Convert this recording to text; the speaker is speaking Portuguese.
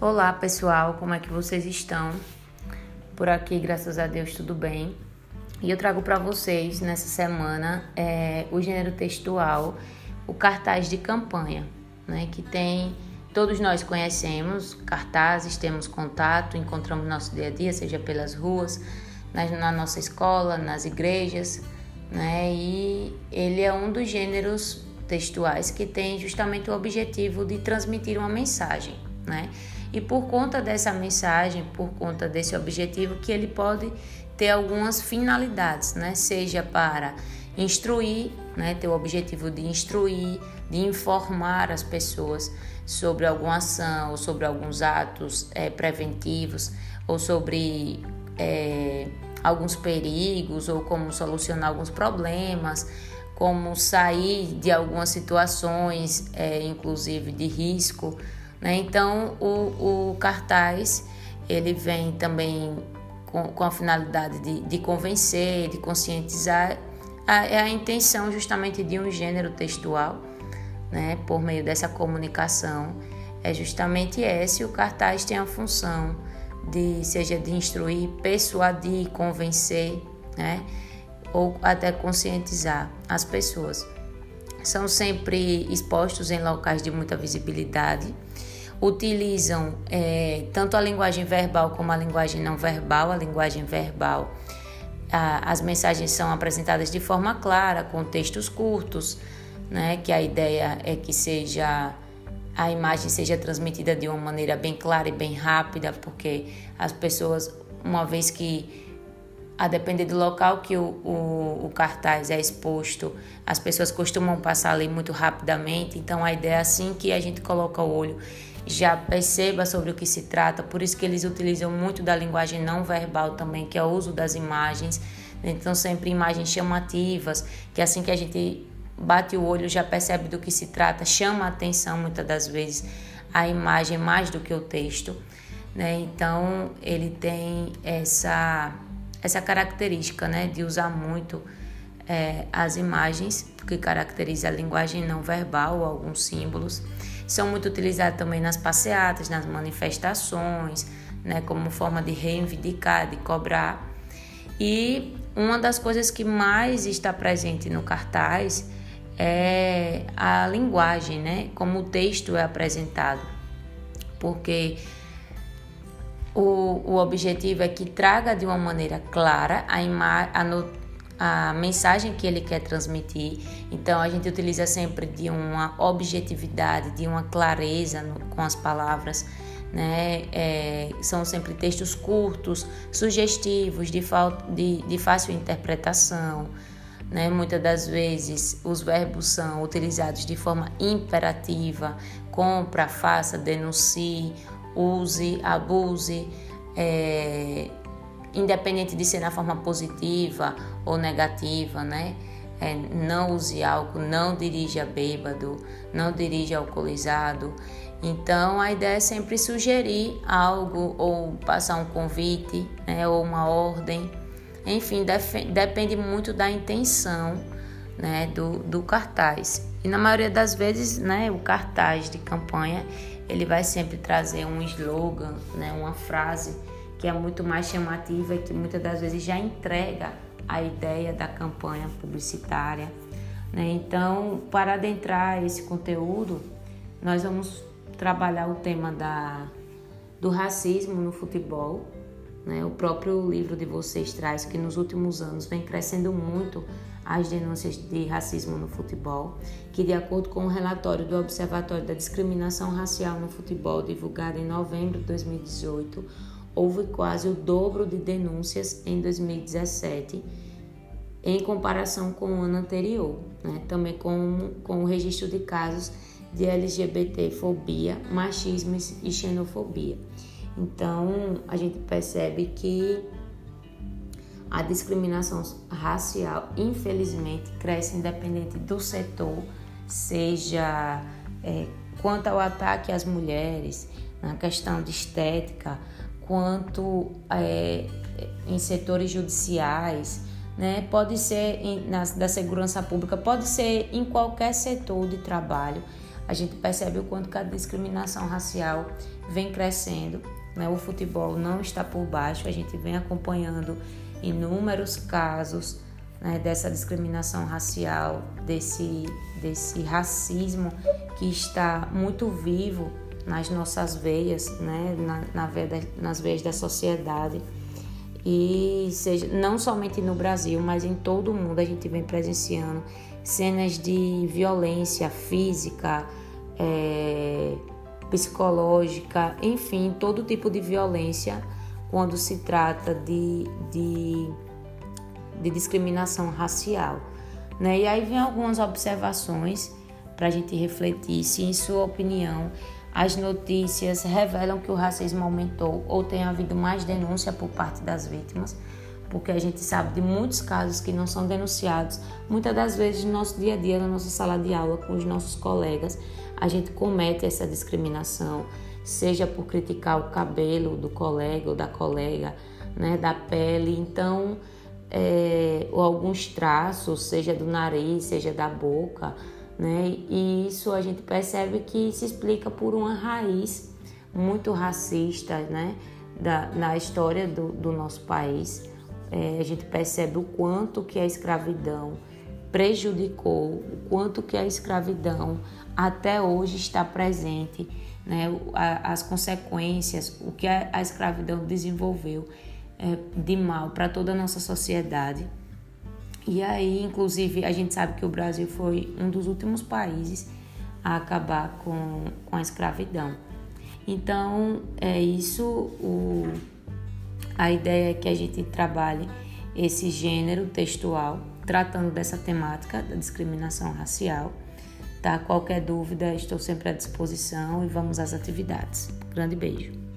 Olá pessoal, como é que vocês estão? Por aqui, graças a Deus, tudo bem. E eu trago para vocês nessa semana é, o gênero textual, o cartaz de campanha, né? Que tem todos nós conhecemos cartazes, temos contato, encontramos no nosso dia a dia, seja pelas ruas, na nossa escola, nas igrejas, né? E ele é um dos gêneros textuais que tem justamente o objetivo de transmitir uma mensagem, né? E por conta dessa mensagem, por conta desse objetivo, que ele pode ter algumas finalidades, né? Seja para instruir, né? Ter o objetivo de instruir, de informar as pessoas sobre alguma ação ou sobre alguns atos é, preventivos ou sobre é, alguns perigos ou como solucionar alguns problemas, como sair de algumas situações, é, inclusive de risco né? Então, o, o cartaz ele vem também com, com a finalidade de, de convencer, de conscientizar. A, é a intenção justamente de um gênero textual, né? por meio dessa comunicação, é justamente esse. O cartaz tem a função de, seja de instruir, persuadir, convencer, né? ou até conscientizar as pessoas. São sempre expostos em locais de muita visibilidade utilizam é, tanto a linguagem verbal como a linguagem não verbal. A linguagem verbal, a, as mensagens são apresentadas de forma clara, com textos curtos, né, que a ideia é que seja a imagem seja transmitida de uma maneira bem clara e bem rápida, porque as pessoas, uma vez que a depender do local que o, o, o, cartaz é exposto, as pessoas costumam passar ali muito rapidamente. Então, a ideia é assim que a gente coloca o olho já perceba sobre o que se trata. Por isso que eles utilizam muito da linguagem não verbal também, que é o uso das imagens. Então, sempre imagens chamativas, que assim que a gente bate o olho já percebe do que se trata, chama a atenção muitas das vezes a imagem mais do que o texto. Né? Então, ele tem essa, essa característica né? de usar muito é, as imagens, que caracteriza a linguagem não verbal, alguns símbolos são muito utilizados também nas passeatas, nas manifestações, né, como forma de reivindicar, de cobrar. E uma das coisas que mais está presente no cartaz é a linguagem, né, como o texto é apresentado, porque o, o objetivo é que traga de uma maneira clara a, a, no a mensagem que ele quer transmitir. Então a gente utiliza sempre de uma objetividade, de uma clareza no, com as palavras. Né? É, são sempre textos curtos, sugestivos, de, de, de fácil interpretação. Né? Muitas das vezes os verbos são utilizados de forma imperativa: compra, faça, denuncie, use, abuse. É, independente de ser na forma positiva ou negativa, né? É, não use álcool, não dirija bêbado, não dirija alcoolizado. Então a ideia é sempre sugerir algo ou passar um convite, né, ou uma ordem. Enfim, depende muito da intenção né, do, do cartaz. E na maioria das vezes, né, o cartaz de campanha ele vai sempre trazer um slogan, né, uma frase que é muito mais chamativa e que muitas das vezes já entrega a ideia da campanha publicitária. Né? Então, para adentrar esse conteúdo, nós vamos trabalhar o tema da, do racismo no futebol. Né? O próprio livro de vocês traz que nos últimos anos vem crescendo muito as denúncias de racismo no futebol, que de acordo com o relatório do Observatório da Discriminação Racial no Futebol, divulgado em novembro de 2018, houve quase o dobro de denúncias em 2017 em comparação com o ano anterior, né? também com, com o registro de casos de LGBTfobia, machismo e xenofobia. Então, a gente percebe que a discriminação racial, infelizmente, cresce independente do setor, seja é, quanto ao ataque às mulheres, na questão de estética, quanto é, em setores judiciais, né? pode ser em, na, da segurança pública, pode ser em qualquer setor de trabalho. a gente percebe o quanto que a discriminação racial vem crescendo. Né? O futebol não está por baixo, a gente vem acompanhando inúmeros casos né, dessa discriminação racial, desse, desse racismo que está muito vivo nas nossas veias, né, na, na veia nas veias da sociedade. E seja, não somente no Brasil, mas em todo o mundo a gente vem presenciando cenas de violência física, é, psicológica, enfim, todo tipo de violência quando se trata de, de, de discriminação racial. Né? E aí vem algumas observações para a gente refletir se, em sua opinião, as notícias revelam que o racismo aumentou ou tem havido mais denúncia por parte das vítimas, porque a gente sabe de muitos casos que não são denunciados. Muitas das vezes no nosso dia a dia, na nossa sala de aula, com os nossos colegas, a gente comete essa discriminação, seja por criticar o cabelo do colega ou da colega, né, da pele, então, é, ou alguns traços, seja do nariz, seja da boca, né? E isso a gente percebe que se explica por uma raiz muito racista, né? Da, na história do, do nosso país. É, a gente percebe o quanto que a escravidão prejudicou, o quanto que a escravidão até hoje está presente, né? as consequências, o que a, a escravidão desenvolveu é, de mal para toda a nossa sociedade. E aí, inclusive, a gente sabe que o Brasil foi um dos últimos países a acabar com, com a escravidão. Então, é isso, o, a ideia é que a gente trabalhe esse gênero textual, tratando dessa temática da discriminação racial. Tá? Qualquer dúvida, estou sempre à disposição e vamos às atividades. Grande beijo.